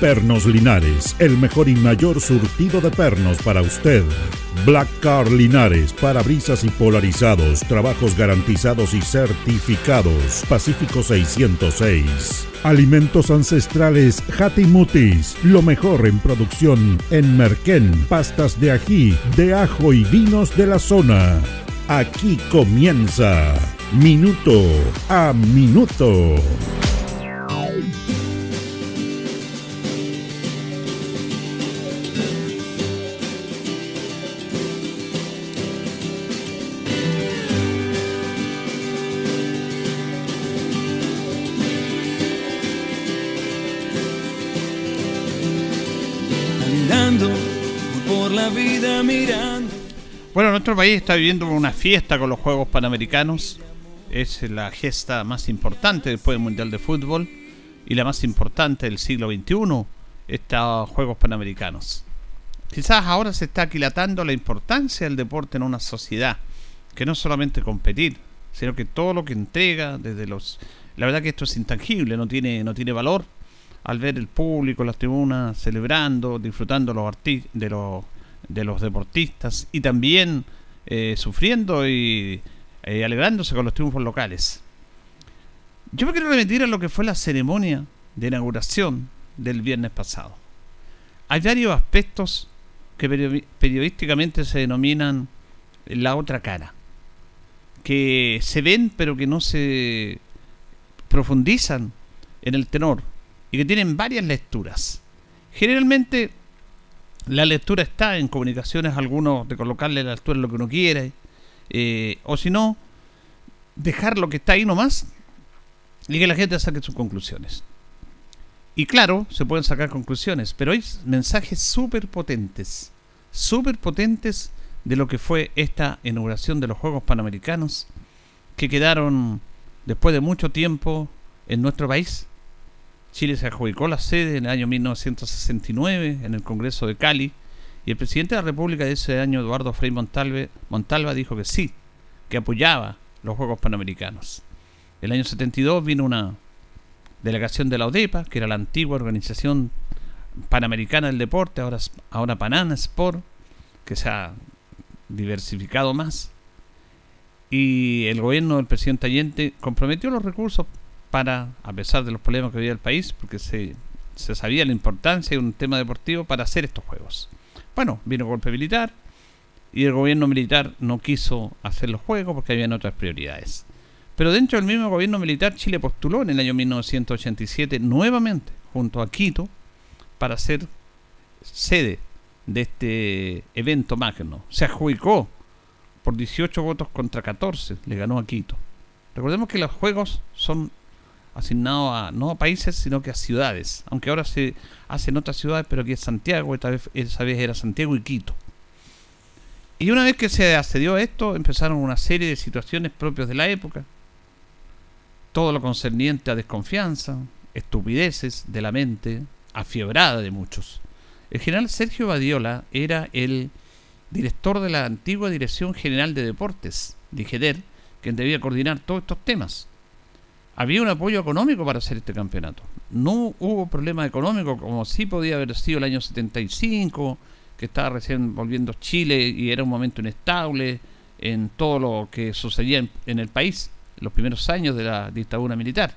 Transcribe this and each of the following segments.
Pernos Linares, el mejor y mayor surtido de pernos para usted. Black Car Linares, parabrisas y polarizados, trabajos garantizados y certificados. Pacífico 606. Alimentos ancestrales Hatimutis, lo mejor en producción en Merquén, pastas de ají, de ajo y vinos de la zona. Aquí comienza Minuto a Minuto. País está viviendo una fiesta con los Juegos Panamericanos. Es la gesta más importante después del Mundial de Fútbol y la más importante del siglo XXI, estos Juegos Panamericanos. Quizás ahora se está aquilatando la importancia del deporte en una sociedad, que no solamente competir, sino que todo lo que entrega desde los... La verdad que esto es intangible, no tiene, no tiene valor al ver el público, las tribunas celebrando, disfrutando los de los de los deportistas y también eh, sufriendo y eh, alegrándose con los triunfos locales. Yo me quiero remitir a lo que fue la ceremonia de inauguración del viernes pasado. Hay varios aspectos que periodísticamente se denominan la otra cara, que se ven pero que no se profundizan en el tenor y que tienen varias lecturas. Generalmente la lectura está en comunicaciones, algunos de colocarle la lectura lo que uno quiere, eh, o si no, dejar lo que está ahí nomás y que la gente saque sus conclusiones. Y claro, se pueden sacar conclusiones, pero hay mensajes súper potentes, súper potentes de lo que fue esta inauguración de los Juegos Panamericanos, que quedaron después de mucho tiempo en nuestro país Chile se adjudicó la sede en el año 1969 en el Congreso de Cali y el presidente de la República de ese año, Eduardo Frei Montalva, dijo que sí, que apoyaba los Juegos Panamericanos. El año 72 vino una delegación de la ODEPA, que era la antigua organización panamericana del deporte, ahora, ahora Panana Sport, que se ha diversificado más. Y el gobierno del presidente Allende comprometió los recursos para, a pesar de los problemas que había el país, porque se, se sabía la importancia de un tema deportivo para hacer estos juegos. Bueno, vino golpe militar y el gobierno militar no quiso hacer los juegos porque habían otras prioridades. Pero dentro del mismo gobierno militar, Chile postuló en el año 1987 nuevamente junto a Quito para ser sede de este evento magno. Se adjudicó por 18 votos contra 14, le ganó a Quito. Recordemos que los juegos son asignado a no a países, sino que a ciudades. Aunque ahora se hace en otras ciudades, pero aquí es Santiago, esta vez, esa vez era Santiago y Quito. Y una vez que se accedió a esto, empezaron una serie de situaciones propias de la época. Todo lo concerniente a desconfianza, estupideces de la mente, afiebrada de muchos. El general Sergio Badiola era el director de la antigua Dirección General de Deportes, DIGEDER, quien debía coordinar todos estos temas había un apoyo económico para hacer este campeonato. No hubo problema económico como sí podía haber sido el año 75, que estaba recién volviendo Chile y era un momento inestable en todo lo que sucedía en, el país, los primeros años de la dictadura militar.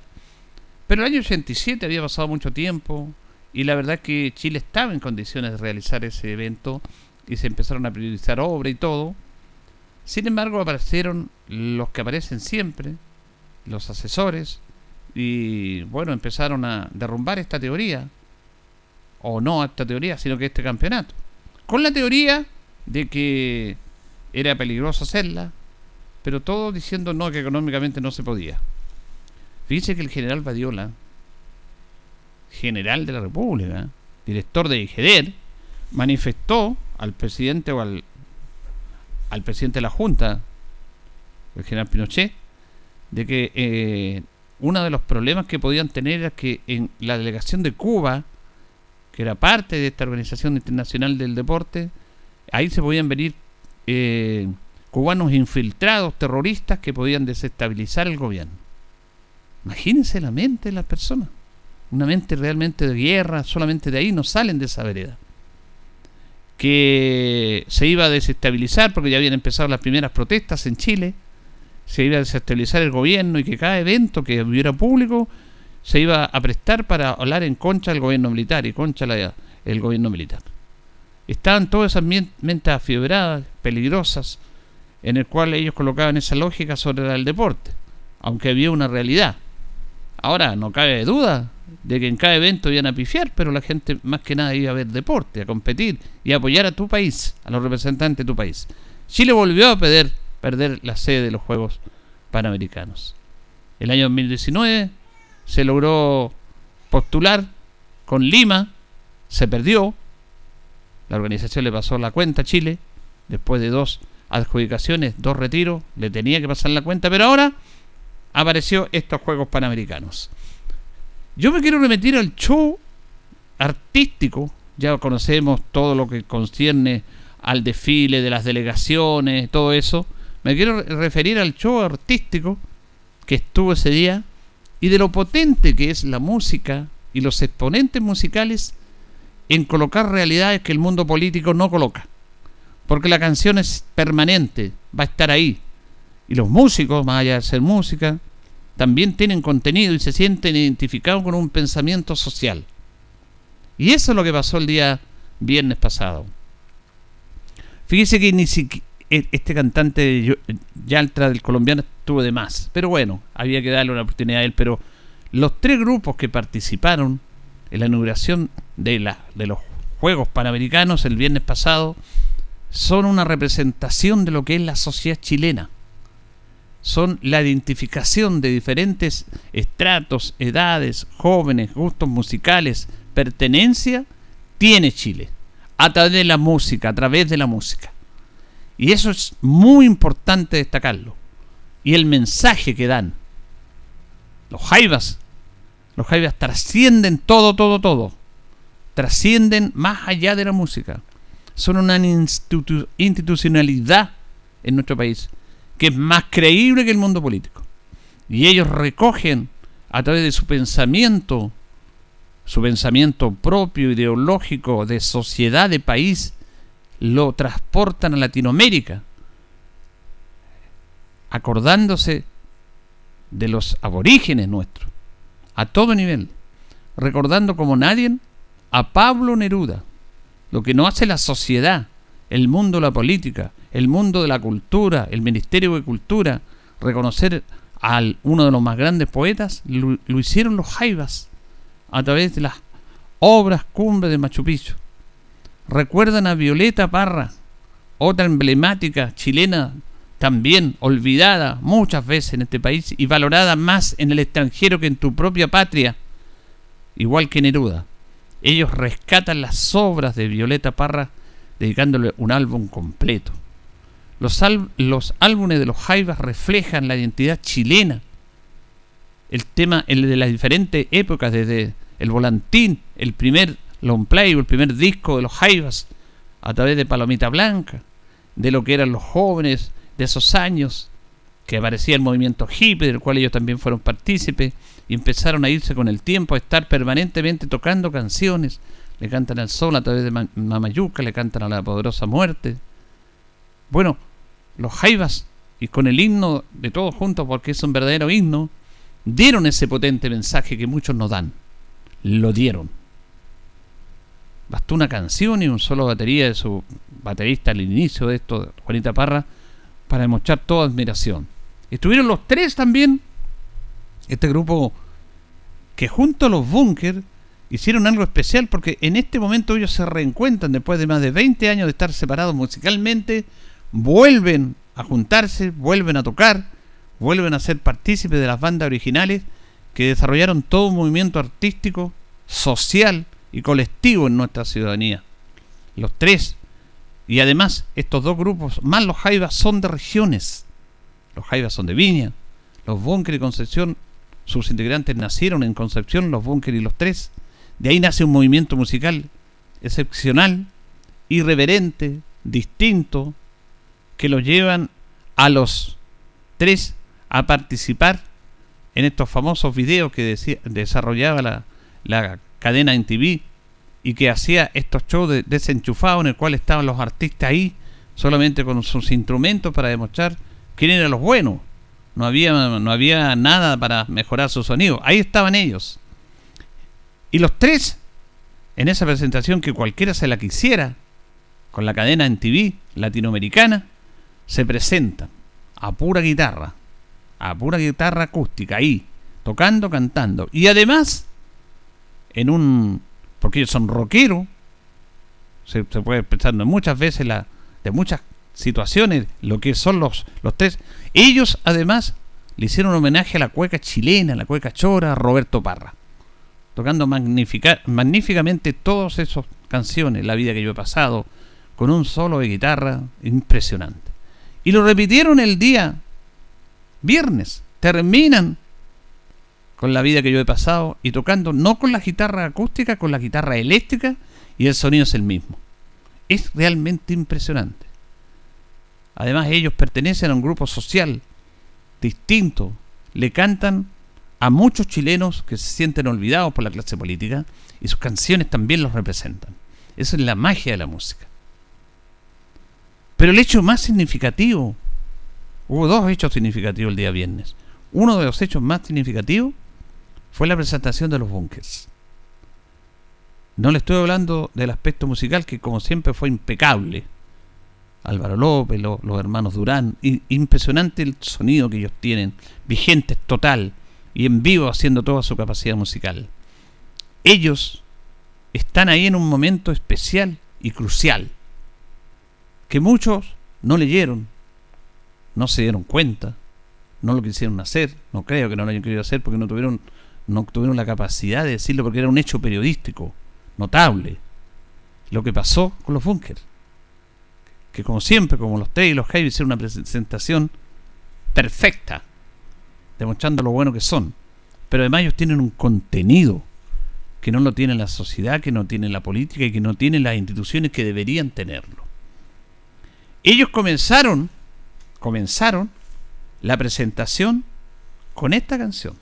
Pero el año 87 había pasado mucho tiempo y la verdad es que Chile estaba en condiciones de realizar ese evento y se empezaron a priorizar obra y todo. Sin embargo, aparecieron los que aparecen siempre, los asesores, y bueno, empezaron a derrumbar esta teoría, o no esta teoría, sino que este campeonato, con la teoría de que era peligroso hacerla, pero todo diciendo no, que económicamente no se podía. Fíjense que el general Badiola, general de la República, director de IGEDER, manifestó al presidente o al al presidente de la Junta, el general Pinochet, de que eh, uno de los problemas que podían tener era que en la delegación de Cuba, que era parte de esta organización internacional del deporte, ahí se podían venir eh, cubanos infiltrados, terroristas, que podían desestabilizar el gobierno. Imagínense la mente de las personas. Una mente realmente de guerra, solamente de ahí no salen de esa vereda. Que se iba a desestabilizar porque ya habían empezado las primeras protestas en Chile se iba a desestabilizar el gobierno y que cada evento que hubiera público se iba a prestar para hablar en contra del gobierno militar y contra la, el gobierno militar. Estaban todas esas mentes afiebradas, peligrosas, en el cual ellos colocaban esa lógica sobre el deporte, aunque había una realidad. Ahora, no cabe duda de que en cada evento iban a pifiar, pero la gente más que nada iba a ver deporte, a competir y a apoyar a tu país, a los representantes de tu país. Chile volvió a pedir perder la sede de los Juegos Panamericanos. El año 2019 se logró postular con Lima, se perdió, la organización le pasó la cuenta a Chile, después de dos adjudicaciones, dos retiros, le tenía que pasar la cuenta, pero ahora apareció estos Juegos Panamericanos. Yo me quiero remitir al show artístico, ya conocemos todo lo que concierne al desfile de las delegaciones, todo eso, me quiero referir al show artístico que estuvo ese día y de lo potente que es la música y los exponentes musicales en colocar realidades que el mundo político no coloca. Porque la canción es permanente, va a estar ahí. Y los músicos, más allá de ser música, también tienen contenido y se sienten identificados con un pensamiento social. Y eso es lo que pasó el día viernes pasado. Fíjese que ni e-, este cantante Yaltra del colombiano estuvo de más. Pero bueno, había que darle una oportunidad a él. Pero los tres grupos que participaron en la inauguración de, la, de los Juegos Panamericanos el viernes pasado son una representación de lo que es la sociedad chilena. Son la identificación de diferentes estratos, edades, jóvenes, gustos musicales, pertenencia, tiene Chile. A través de la música, a través de la música. Y eso es muy importante destacarlo. Y el mensaje que dan. Los jaivas, los jaivas trascienden todo, todo, todo. Trascienden más allá de la música. Son una institucionalidad en nuestro país que es más creíble que el mundo político. Y ellos recogen a través de su pensamiento, su pensamiento propio, ideológico, de sociedad, de país, lo transportan a Latinoamérica, acordándose de los aborígenes nuestros, a todo nivel, recordando como nadie a Pablo Neruda, lo que no hace la sociedad, el mundo de la política, el mundo de la cultura, el Ministerio de Cultura, reconocer a uno de los más grandes poetas, lo, lo hicieron los jaivas a través de las obras cumbre de Machu Picchu. Recuerdan a Violeta Parra, otra emblemática chilena, también olvidada muchas veces en este país y valorada más en el extranjero que en tu propia patria, igual que Neruda. Ellos rescatan las obras de Violeta Parra dedicándole un álbum completo. Los, álbumes de los Jaivas reflejan la identidad chilena. El tema el de las diferentes épocas, desde el volantín, el primer long play el primer disco de los Jaivas a través de Palomita Blanca, de lo que eran los jóvenes de esos años, que aparecía el movimiento hippie, del cual ellos también fueron partícipes, y empezaron a irse con el tiempo, a estar permanentemente tocando canciones. Le cantan al sol a través de Mamayuca, le cantan a la poderosa muerte. Bueno, los Jaivas, y con el himno de todos juntos, porque es un verdadero himno, dieron ese potente mensaje que muchos no dan. Lo dieron. Bastó una canción y un solo batería de su baterista al inicio de esto, Juanita Parra, para demostrar toda admiración. Estuvieron los tres también, este grupo que junto a los Bunker hicieron algo especial porque en este momento ellos se reencuentran después de más de 20 años de estar separados musicalmente, vuelven a juntarse, vuelven a tocar, vuelven a ser partícipes de las bandas originales que desarrollaron todo un movimiento artístico, social, y colectivo en nuestra ciudadanía. Los tres Y además, estos dos grupos, más los Jaivas, son de regiones. Los Jaivas son de Viña, los Bunker y Concepción, sus integrantes nacieron en Concepción, los Bunker y los tres. De ahí nace un movimiento musical excepcional, irreverente, distinto, que los llevan a los tres a participar en estos famosos videos que desarrollaba la, la cadena en TV y que hacía estos shows de, desenchufados en el cual estaban los artistas ahí solamente con sus instrumentos para demostrar quién eran los buenos. No había, no había nada para mejorar su sonido. Ahí estaban ellos. Y los tres, en esa presentación que cualquiera se la quisiera, con la cadena en TV latinoamericana, se presentan a pura guitarra, a pura guitarra acústica, ahí, tocando, cantando. Y además, en un porque ellos son rockeros, se, puede pensando muchas veces la, de muchas situaciones lo que son los, los tres. Ellos además le hicieron un homenaje a la cueca chilena, a la cueca chora, a Roberto Parra, tocando magníficamente todas esas canciones, la vida que yo he pasado, con un solo de guitarra impresionante. Y lo repitieron el día viernes, terminan con la vida que yo he pasado y tocando no con la guitarra acústica, con la guitarra eléctrica y el sonido es el mismo. Es realmente impresionante. Además ellos pertenecen a un grupo social distinto, le cantan a muchos chilenos que se sienten olvidados por la clase política y sus canciones también los representan. Esa es la magia de la música. Pero el hecho más significativo, hubo dos hechos significativos el día viernes. Uno de los hechos más significativos fue la presentación de los bunkers. No le estoy hablando del aspecto musical que como siempre fue impecable. Álvaro López, los hermanos Durán, impresionante el sonido que ellos tienen, vigentes total y en vivo haciendo toda su capacidad musical. Ellos están ahí en un momento especial y crucial que muchos no leyeron, no se dieron cuenta, no lo quisieron hacer, no creo que no lo hayan querido hacer porque no tuvieron no tuvieron la capacidad de decirlo porque era un hecho periodístico notable. Lo que pasó con los bunkers. Que como siempre, como los T y los Javi hicieron una presentación perfecta, demostrando lo bueno que son. Pero además ellos tienen un contenido que no lo tiene la sociedad, que no tiene la política y que no tienen las instituciones que deberían tenerlo. Ellos comenzaron, comenzaron la presentación con esta canción.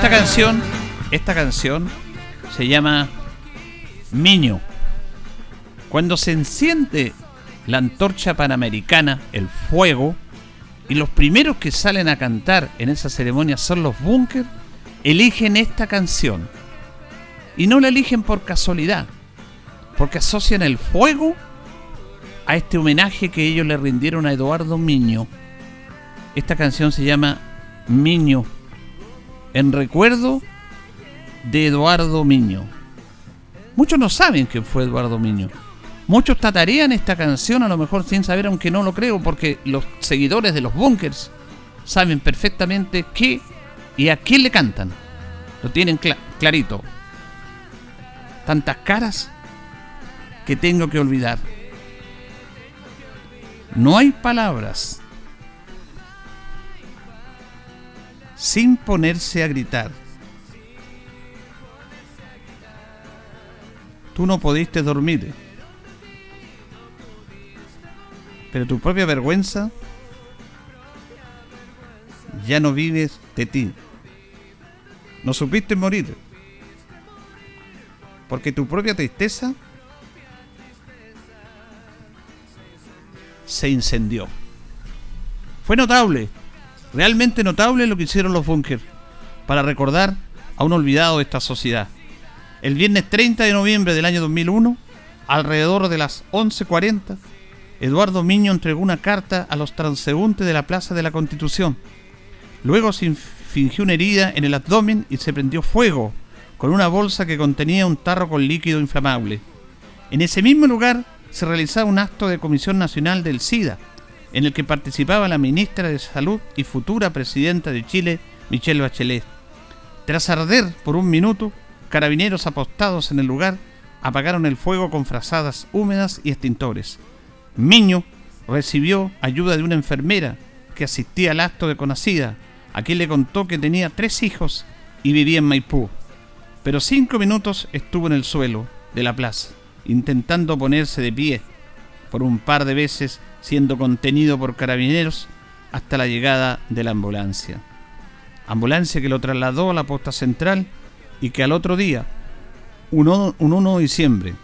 Esta canción, esta canción se llama Miño. Cuando se enciende la antorcha panamericana, el fuego, y los primeros que salen a cantar en esa ceremonia son los bunkers, eligen esta canción. Y no la eligen por casualidad, porque asocian el fuego a este homenaje que ellos le rindieron a Eduardo Miño. Esta canción se llama Miño en recuerdo de Eduardo Miño. Muchos no saben quién fue Eduardo Miño. Muchos tatarean esta canción a lo mejor sin saber, aunque no lo creo, porque los seguidores de los bunkers saben perfectamente qué y a quién le cantan. Lo tienen clarito. Tantas caras que tengo que olvidar. No hay palabras sin ponerse a gritar. Tú no pudiste dormir, pero tu propia vergüenza ya no vives de ti. No supiste morir, porque tu propia tristeza se incendió. Fue notable Realmente notable lo que hicieron los bunkers para recordar a un olvidado de esta sociedad. El viernes 30 de noviembre del año 2001, alrededor de las 11.40, Eduardo Miño entregó una carta a los transeúntes de la Plaza de la Constitución. Luego se fingió una herida en el abdomen y se prendió fuego con una bolsa que contenía un tarro con líquido inflamable. En ese mismo lugar se realizaba un acto de Comisión Nacional del SIDA, en el que participaba la ministra de Salud y futura presidenta de Chile, Michelle Bachelet. Tras arder por un minuto, carabineros apostados en el lugar apagaron el fuego con frazadas húmedas y extintores. Miño recibió ayuda de una enfermera que asistía al acto de conocida, a quien le contó que tenía tres hijos y vivía en Maipú. Pero cinco minutos estuvo en el suelo de la plaza, intentando ponerse de pie, por un par de veces siendo contenido por carabineros hasta la llegada de la ambulancia. Ambulancia que lo trasladó a la posta central y que al otro día, un 1 de diciembre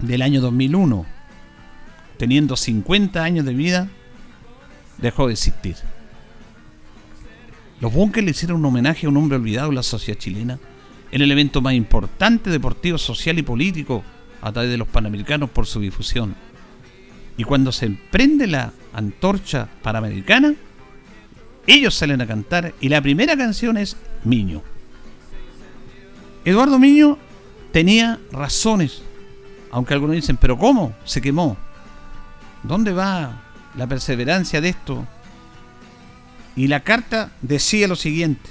del año 2001, teniendo 50 años de vida, dejó de existir. Los bunkers le hicieron un homenaje a un hombre olvidado en la sociedad chilena, en el evento más importante deportivo, social y político a través de los Panamericanos por su difusión. Y cuando se prende la antorcha panamericana, ellos salen a cantar y la primera canción es Miño. Eduardo Miño tenía razones, aunque algunos dicen, pero ¿cómo? Se quemó. ¿Dónde va la perseverancia de esto? Y la carta decía lo siguiente.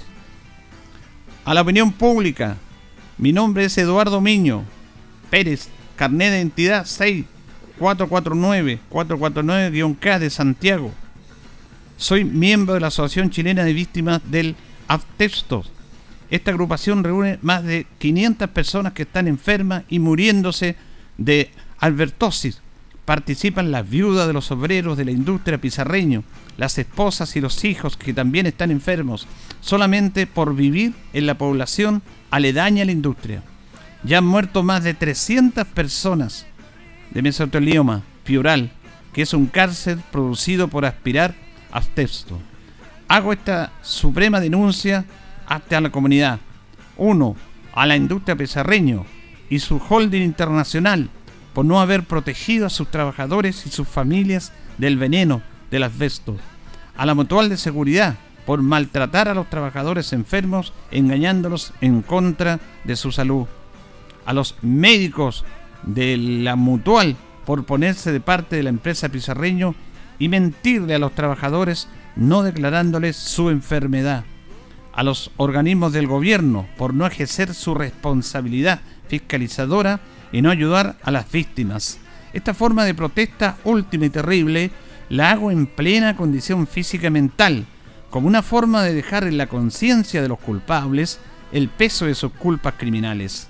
A la opinión pública, mi nombre es Eduardo Miño Pérez, carnet de identidad 6449-449-K de Santiago. Soy miembro de la Asociación Chilena de Víctimas del Aftexto. Esta agrupación reúne más de 500 personas que están enfermas y muriéndose de albertosis, participan las viudas de los obreros de la industria pizarreño, las esposas y los hijos que también están enfermos, solamente por vivir en la población aledaña a la industria. Ya han muerto más de 300 personas de mesotelioma piural, que es un cáncer producido por aspirar texto. Hago esta suprema denuncia hasta la comunidad. Uno, a la industria pizarreño y su holding internacional por no haber protegido a sus trabajadores y sus familias del veneno del asbesto, a la mutual de seguridad por maltratar a los trabajadores enfermos engañándolos en contra de su salud, a los médicos de la mutual por ponerse de parte de la empresa Pizarreño y mentirle a los trabajadores no declarándoles su enfermedad, a los organismos del gobierno por no ejercer su responsabilidad fiscalizadora y no ayudar a las víctimas. Esta forma de protesta última y terrible la hago en plena condición física y mental, como una forma de dejar en la conciencia de los culpables el peso de sus culpas criminales.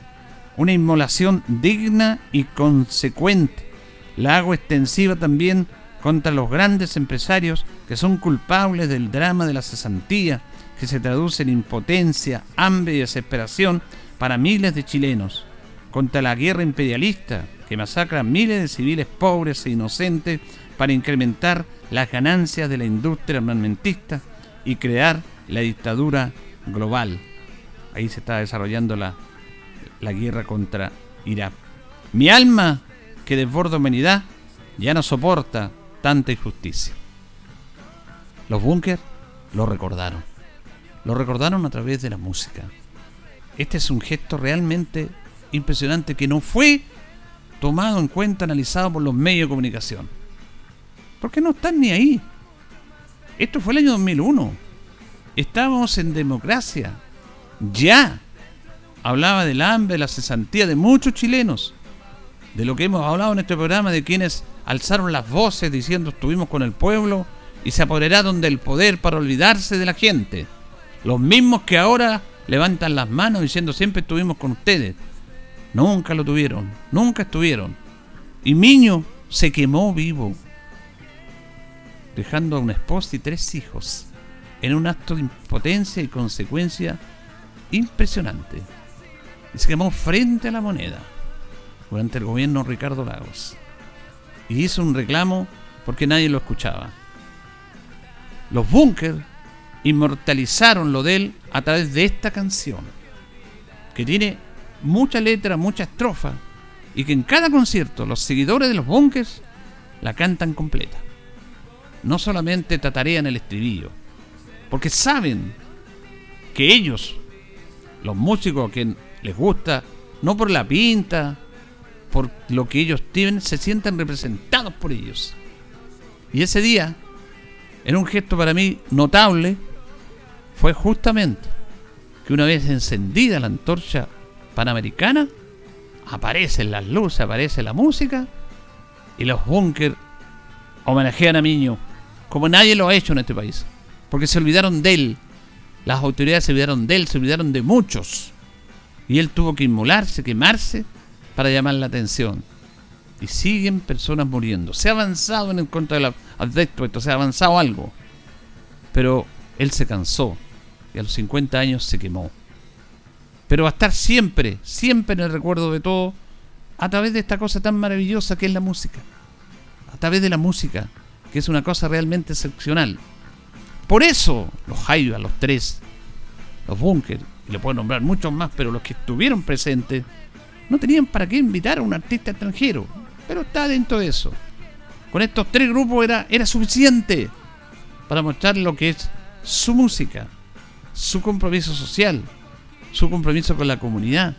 Una inmolación digna y consecuente. La hago extensiva también contra los grandes empresarios que son culpables del drama de la cesantía, que se traduce en impotencia, hambre y desesperación para miles de chilenos contra la guerra imperialista que masacra a miles de civiles pobres e inocentes para incrementar las ganancias de la industria armamentista y crear la dictadura global. Ahí se está desarrollando la, la guerra contra Irak. Mi alma, que desborda humanidad, ya no soporta tanta injusticia. Los bunkers lo recordaron. Lo recordaron a través de la música. Este es un gesto realmente impresionante que no fue tomado en cuenta, analizado por los medios de comunicación. Porque no están ni ahí. Esto fue el año 2001. Estábamos en democracia. Ya. Hablaba del hambre, de la cesantía de muchos chilenos. De lo que hemos hablado en este programa, de quienes alzaron las voces diciendo estuvimos con el pueblo y se apoderaron del poder para olvidarse de la gente. Los mismos que ahora levantan las manos diciendo siempre estuvimos con ustedes. Nunca lo tuvieron, nunca estuvieron. Y Miño se quemó vivo, dejando a una esposa y tres hijos en un acto de impotencia y consecuencia impresionante. Y se quemó frente a la moneda durante el gobierno Ricardo Lagos. Y hizo un reclamo porque nadie lo escuchaba. Los bunkers inmortalizaron lo de él a través de esta canción, que tiene mucha letra, mucha estrofa, y que en cada concierto los seguidores de los bunkers la cantan completa. No solamente tatarean el estribillo, porque saben que ellos, los músicos a quien les gusta, no por la pinta, por lo que ellos tienen, se sientan representados por ellos. Y ese día, en un gesto para mí notable, fue justamente que una vez encendida la antorcha panamericana, aparecen las luces, aparece la música y los bunkers homenajean a Miño como nadie lo ha hecho en este país. Porque se olvidaron de él. Las autoridades se olvidaron de él, se olvidaron de muchos. Y él tuvo que inmolarse, quemarse para llamar la atención. Y siguen personas muriendo. Se ha avanzado en el contra de, la, esto, se ha avanzado algo. Pero él se cansó y a los 50 años se quemó. Pero va a estar siempre, siempre en el recuerdo de todo, a través de esta cosa tan maravillosa que es la música. A través de la música, que es una cosa realmente excepcional. Por eso los Jaivas, los tres, los Bunkers, le puedo nombrar muchos más, pero los que estuvieron presentes, no tenían para qué invitar a un artista extranjero. Pero está dentro de eso. Con estos tres grupos era, era suficiente para mostrar lo que es su música, su compromiso social, su compromiso con la comunidad,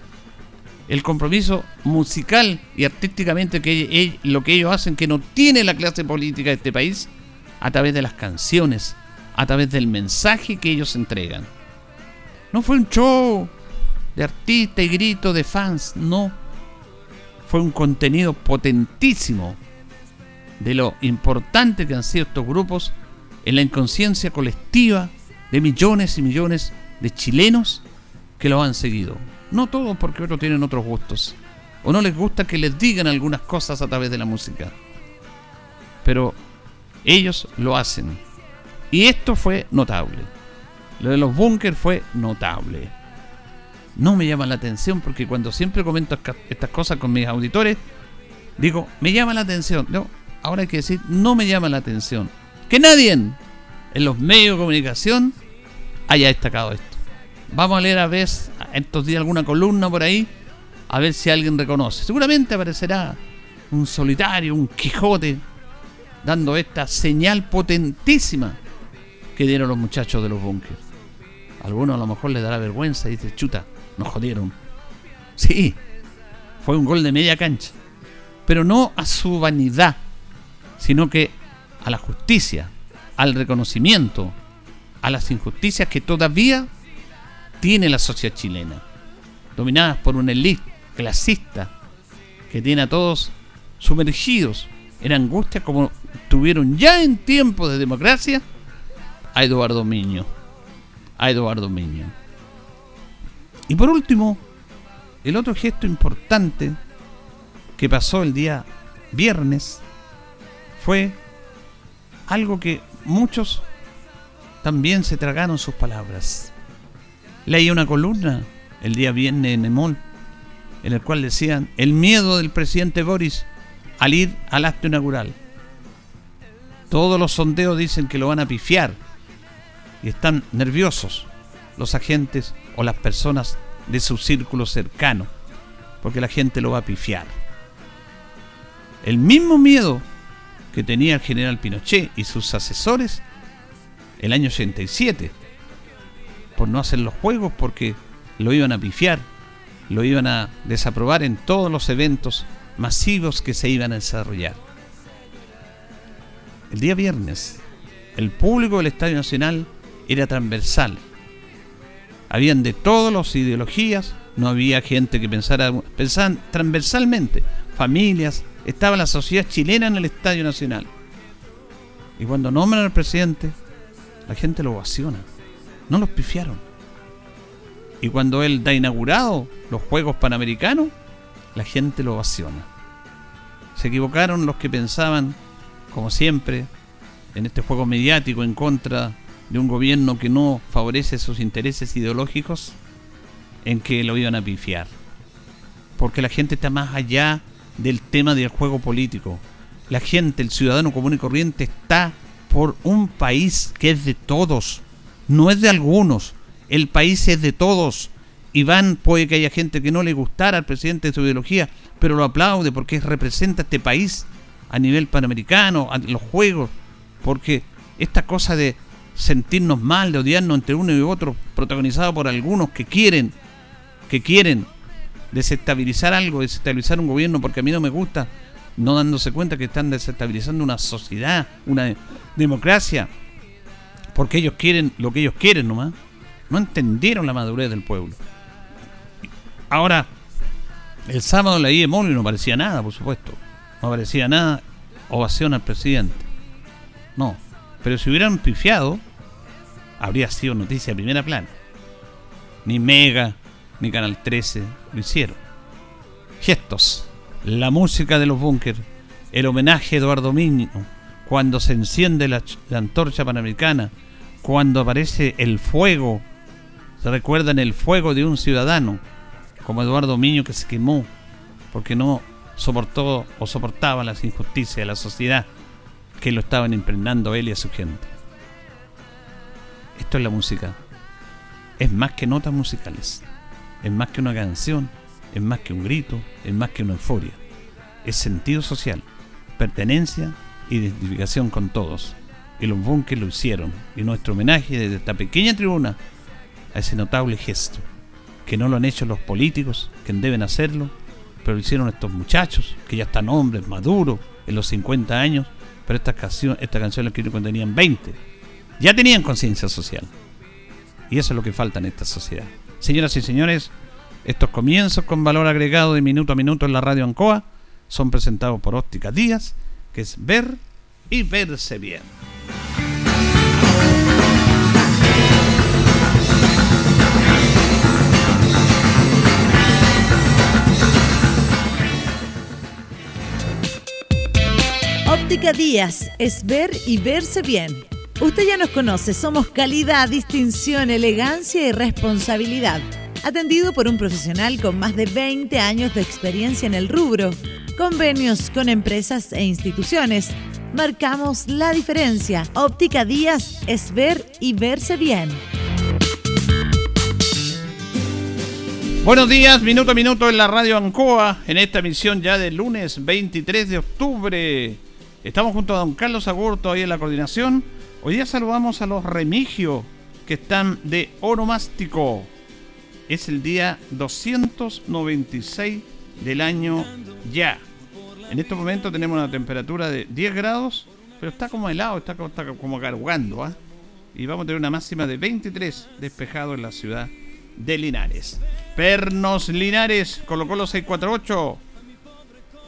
el compromiso musical y artísticamente que lo que ellos hacen que no tiene la clase política de este país a través de las canciones, a través del mensaje que ellos entregan. No fue un show de artista y grito de fans, no. Fue un contenido potentísimo de lo importante que han sido estos grupos en la inconsciencia colectiva de millones y millones de chilenos que lo han seguido. No todos porque otros tienen otros gustos. O no les gusta que les digan algunas cosas a través de la música. Pero ellos lo hacen y esto fue notable. Lo de los bunkers fue notable. No me llama la atención porque cuando siempre comento estas cosas con mis auditores, digo, me llama la atención. No, ahora hay que decir, no me llama la atención. Que nadie en los medios de comunicación haya destacado esto. Vamos a leer a ver estos días alguna columna por ahí, a ver si alguien reconoce. Seguramente aparecerá un solitario, un Quijote, dando esta señal potentísima que dieron los muchachos de los bunkers. Algunos a lo mejor les dará vergüenza y dice, chuta, nos jodieron. Sí, fue un gol de media cancha. Pero no a su vanidad, sino que a la justicia, al reconocimiento, a las injusticias que todavía tiene la sociedad chilena, dominadas por una élite clasista que tiene a todos sumergidos en angustia como tuvieron ya en tiempos de democracia a Eduardo Miño. A Eduardo Miño. Y por último, el otro gesto importante que pasó el día viernes fue algo que muchos también se tragaron sus palabras. Leí una columna el día viernes en Emol, en el cual decían el miedo del presidente Boris al ir al acto inaugural. Todos los sondeos dicen que lo van a pifiar, y están nerviosos los agentes o las personas de su círculo cercano, porque la gente lo va a pifiar. El mismo miedo que tenía el general Pinochet y sus asesores el año 87, por no hacer los juegos porque lo iban a pifiar, lo iban a desaprobar en todos los eventos masivos que se iban a desarrollar. El día viernes, el público del Estadio Nacional era transversal. Habían de todas las ideologías, no había gente que pensara, pensaban transversalmente, familias, estaba la sociedad chilena en el Estadio Nacional. Y cuando nombran al presidente, la gente lo ovaciona. No los pifiaron. Y cuando él da inaugurado los Juegos Panamericanos, la gente lo ovaciona. Se equivocaron los que pensaban, como siempre, en este juego mediático en contra de un gobierno que no favorece sus intereses ideológicos en que lo iban a pifiar. Porque la gente está más allá del tema del juego político. La gente, el ciudadano común y corriente, está por un país que es de todos, no es de algunos. El país es de todos. Iván puede que haya gente que no le gustara al presidente de su ideología, pero lo aplaude porque representa a este país a nivel panamericano, a los juegos, porque esta cosa de sentirnos mal, de odiarnos entre uno y otro, protagonizado por algunos que quieren, que quieren desestabilizar algo, desestabilizar un gobierno porque a mí no me gusta, no dándose cuenta que están desestabilizando una sociedad, una democracia, porque ellos quieren lo que ellos quieren nomás. No entendieron la madurez del pueblo. Ahora, el sábado leí Emolio y no parecía nada, por supuesto. No parecía nada ovación al presidente. No. Pero si hubieran pifiado, habría sido noticia de primera plana. Ni Mega, ni Canal 13 lo hicieron. Gestos. La música de los búnker. El homenaje a Eduardo Miño. Cuando se enciende la, la antorcha panamericana. Cuando aparece el fuego se recuerdan el fuego de un ciudadano, como Eduardo Miño que se quemó porque no soportó o soportaba las injusticias de la sociedad que lo estaban impregnando él y a su gente. Esto es la música. Es más que notas musicales. Es más que una canción. Es más que un grito. Es más que una euforia. Es sentido social, pertenencia, identificación con todos. Y los bunkers lo hicieron. Y nuestro homenaje desde esta pequeña tribuna a ese notable gesto, que no lo han hecho los políticos, que deben hacerlo, pero lo hicieron estos muchachos, que ya están hombres, maduros, en los 50 años, pero esta canción, esta canción la escribieron cuando tenían 20. Ya tenían conciencia social. Y eso es lo que falta en esta sociedad. Señoras y señores, estos comienzos con valor agregado de minuto a minuto en la radio Ancoa son presentados por Óptica Díaz, que es ver y verse bien. Óptica Díaz es ver y verse bien. Usted ya nos conoce, somos calidad, distinción, elegancia y responsabilidad. Atendido por un profesional con más de 20 años de experiencia en el rubro, convenios con empresas e instituciones. Marcamos la diferencia. Óptica Díaz es ver y verse bien. Buenos días, minuto a minuto en la radio Ancoa, en esta emisión ya del lunes 23 de octubre. Estamos junto a don Carlos Agurto ahí en la coordinación. Hoy día saludamos a los remigios que están de oromástico. Es el día 296 del año ya. En este momento tenemos una temperatura de 10 grados, pero está como helado, está como, está como cargando. ¿ah? Y vamos a tener una máxima de 23 despejado en la ciudad de Linares. Pernos Linares, colocó los 648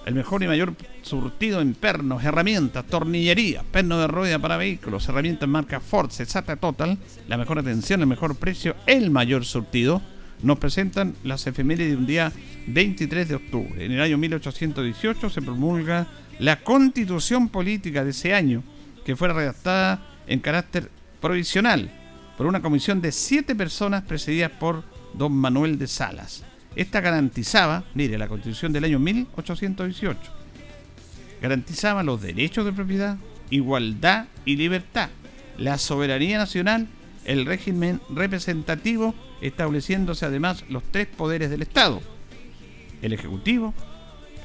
el mejor y mayor surtido en pernos, herramientas, tornillería, perno de rueda para vehículos, herramientas marca Ford, Cesata Total, la mejor atención, el mejor precio, el mayor surtido. Nos presentan las efemérides de un día 23 de octubre. En el año 1818 se promulga la constitución política de ese año, que fue redactada en carácter provisional por una comisión de siete personas presididas por don Manuel de Salas. Esta garantizaba, mire, la constitución del año 1818, garantizaba los derechos de propiedad, igualdad y libertad, la soberanía nacional, el régimen representativo, estableciéndose además los tres poderes del Estado, el ejecutivo,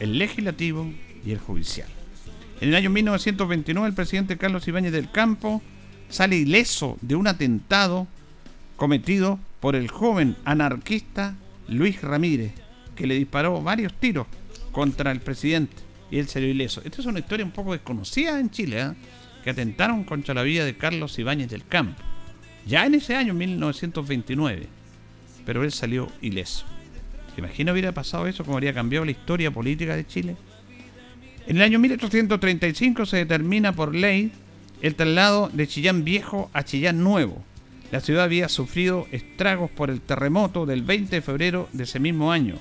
el legislativo y el judicial. En el año 1929 el presidente Carlos Ibáñez del Campo sale ileso de un atentado cometido por el joven anarquista Luis Ramírez, que le disparó varios tiros contra el presidente y él salió ileso. Esta es una historia un poco desconocida en Chile, ¿eh? que atentaron contra la vida de Carlos Ibáñez del Campo, ya en ese año, 1929, pero él salió ileso. ¿Se imagina hubiera pasado eso? ¿Cómo habría cambiado la historia política de Chile? En el año 1835 se determina por ley el traslado de Chillán Viejo a Chillán Nuevo, la ciudad había sufrido estragos por el terremoto del 20 de febrero de ese mismo año,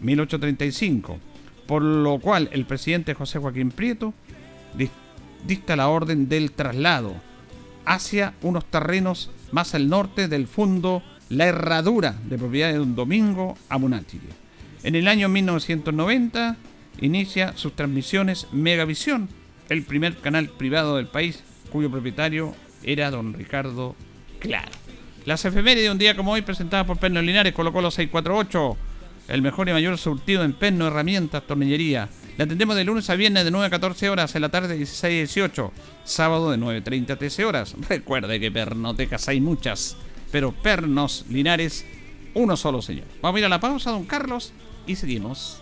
1835, por lo cual el presidente José Joaquín Prieto dicta la orden del traslado hacia unos terrenos más al norte del fondo La Herradura, de propiedad de un Domingo Amunátiri. En el año 1990 inicia sus transmisiones Megavisión, el primer canal privado del país cuyo propietario era don Ricardo Claro. Las efemérides de un día como hoy presentadas por Perno Linares colocó los 648. El mejor y mayor surtido en perno, herramientas, tornillería. La atendemos de lunes a viernes de 9 a 14 horas, en la tarde de 16 a 18, sábado de 9.30 a 13 horas. Recuerde que pernotecas hay muchas, pero Pernos Linares Uno solo, señor. Vamos a ir a la pausa, don Carlos, y seguimos.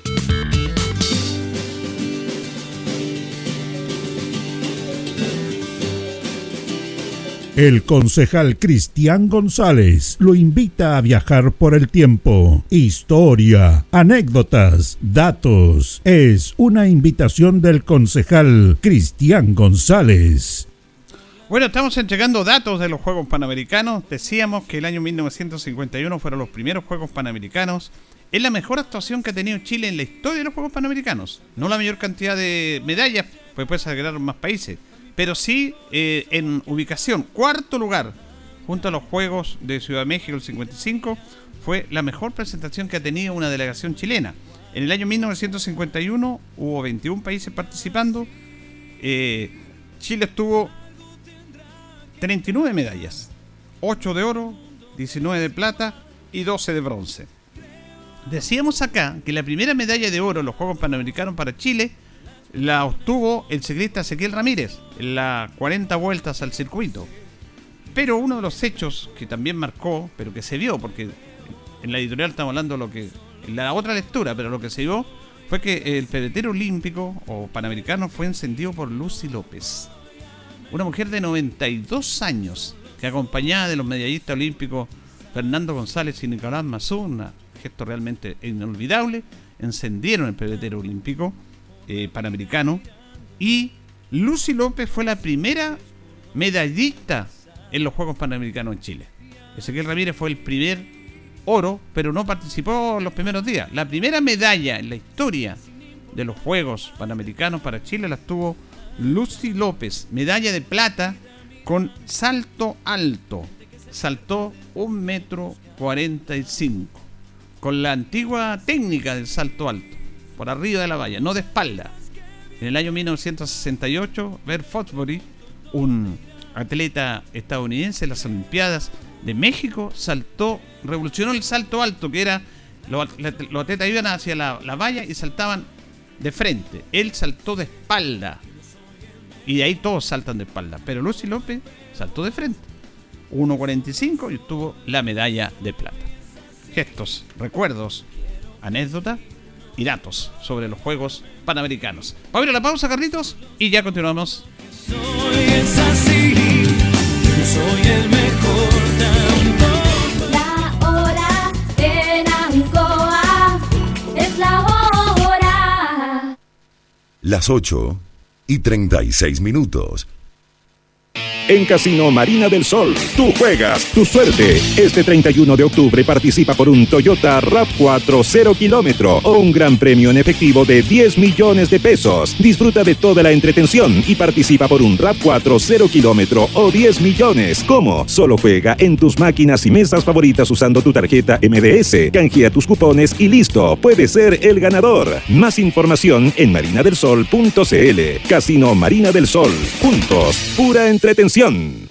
El concejal Cristian González lo invita a viajar por el tiempo. Historia, anécdotas, datos. Es una invitación del concejal Cristian González. Bueno, estamos entregando datos de los Juegos Panamericanos. Decíamos que el año 1951 fueron los primeros Juegos Panamericanos. Es la mejor actuación que ha tenido Chile en la historia de los Juegos Panamericanos. No la mayor cantidad de medallas, pues puede agregar más países pero sí eh, en ubicación. Cuarto lugar, junto a los Juegos de Ciudad de México el 55, fue la mejor presentación que ha tenido una delegación chilena. En el año 1951 hubo 21 países participando. Eh, Chile estuvo 39 medallas, 8 de oro, 19 de plata y 12 de bronce. Decíamos acá que la primera medalla de oro en los Juegos Panamericanos para Chile la obtuvo el ciclista Ezequiel Ramírez en las 40 vueltas al circuito. Pero uno de los hechos que también marcó, pero que se vio, porque en la editorial estamos hablando de lo que. En la otra lectura, pero lo que se vio fue que el pedetero olímpico o panamericano fue encendido por Lucy López. Una mujer de 92 años que acompañada de los medallistas olímpicos Fernando González y Nicolás Mazú, un gesto realmente inolvidable, encendieron el pedetero olímpico eh, panamericano. Y Lucy López fue la primera medallista en los Juegos Panamericanos en Chile. Ezequiel Ramírez fue el primer oro, pero no participó los primeros días. La primera medalla en la historia de los Juegos Panamericanos para Chile la tuvo Lucy López, medalla de plata con salto alto. Saltó un metro cuarenta y cinco, con la antigua técnica del salto alto por arriba de la valla, no de espalda. En el año 1968, Bert Fosbury, un atleta estadounidense en las Olimpiadas de México, saltó, revolucionó el salto alto, que era los, atletas iban hacia la, la, valla y saltaban de frente. Él saltó de espalda. Y de ahí todos saltan de espalda. Pero Lucy López saltó de frente. 1.45 y obtuvo la medalla de plata. Gestos, recuerdos, anécdotas y datos sobre los Juegos Panamericanos. Vamos a ir a la pausa, Carlitos, y ya continuamos. Soy soy el mejor La hora en Ancoa es la hora. Las 8 y 36 minutos. En Casino Marina del Sol, tú juegas tu suerte. Este 31 de octubre participa por un Toyota RAV4 0 kilómetro o un gran premio en efectivo de 10 millones de pesos. Disfruta de toda la entretención y participa por un RAV4 0 kilómetro o 10 millones. ¿Cómo? Solo juega en tus máquinas y mesas favoritas usando tu tarjeta MDS. Canjea tus cupones y listo, puedes ser el ganador. Más información en marinadelsol.cl. Casino Marina del Sol. Juntos, pura entretención. Atención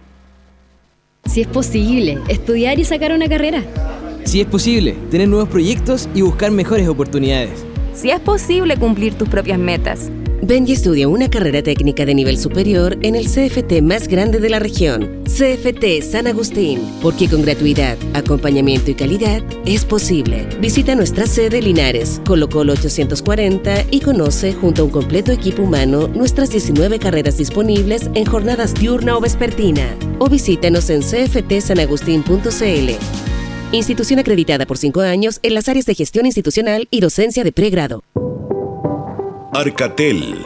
Si es posible, estudiar y sacar una carrera. Si es posible, tener nuevos proyectos y buscar mejores oportunidades. Si es posible cumplir tus propias metas. Ven y estudia una carrera técnica de nivel superior en el CFT más grande de la región, CFT San Agustín, porque con gratuidad, acompañamiento y calidad es posible. Visita nuestra sede Linares, Colo Colo 840 y conoce junto a un completo equipo humano nuestras 19 carreras disponibles en jornadas diurna o vespertina. O visítanos en cftsanagustin.cl. Institución acreditada por cinco años en las áreas de gestión institucional y docencia de pregrado. Arcatel,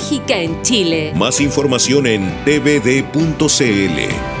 en Chile. Más información en tvd.cl.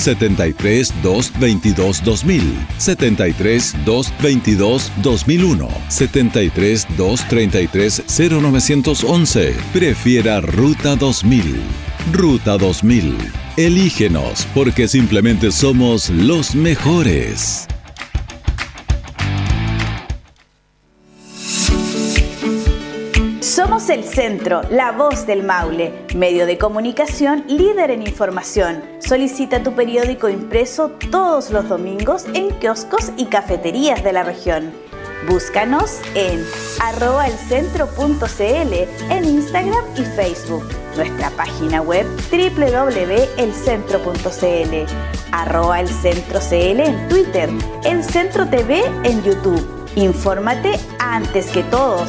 73 222 2000, 73 222 2001, 73 233 0911. Prefiera Ruta 2000. Ruta 2000. Elígenos porque simplemente somos los mejores. Somos el centro, la voz del Maule, medio de comunicación líder en información. Solicita tu periódico impreso todos los domingos en kioscos y cafeterías de la región. Búscanos en arroba elcentro.cl en Instagram y Facebook. Nuestra página web www.elcentro.cl arroba elcentro.cl en Twitter, El Centro TV en YouTube. Infórmate antes que todos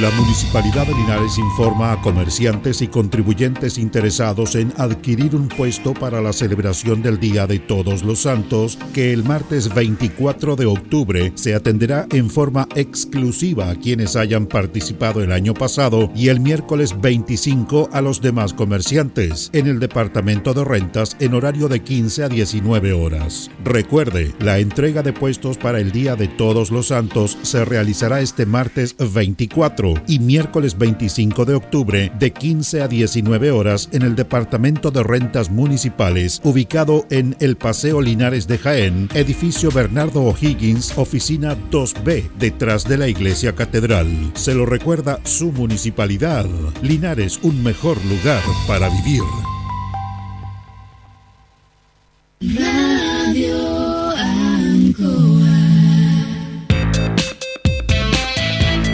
La Municipalidad de Linares informa a comerciantes y contribuyentes interesados en adquirir un puesto para la celebración del Día de Todos los Santos que el martes 24 de octubre se atenderá en forma exclusiva a quienes hayan participado el año pasado y el miércoles 25 a los demás comerciantes en el Departamento de Rentas en horario de 15 a 19 horas. Recuerde, la entrega de puestos para el Día de Todos los Santos se realizará este martes 24 y miércoles 25 de octubre de 15 a 19 horas en el Departamento de Rentas Municipales, ubicado en el Paseo Linares de Jaén, edificio Bernardo O'Higgins, oficina 2B, detrás de la Iglesia Catedral. Se lo recuerda su municipalidad. Linares, un mejor lugar para vivir. Radio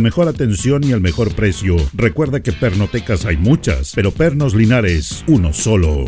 Mejor atención y el mejor precio. Recuerda que pernotecas hay muchas, pero Pernos Linares, uno solo.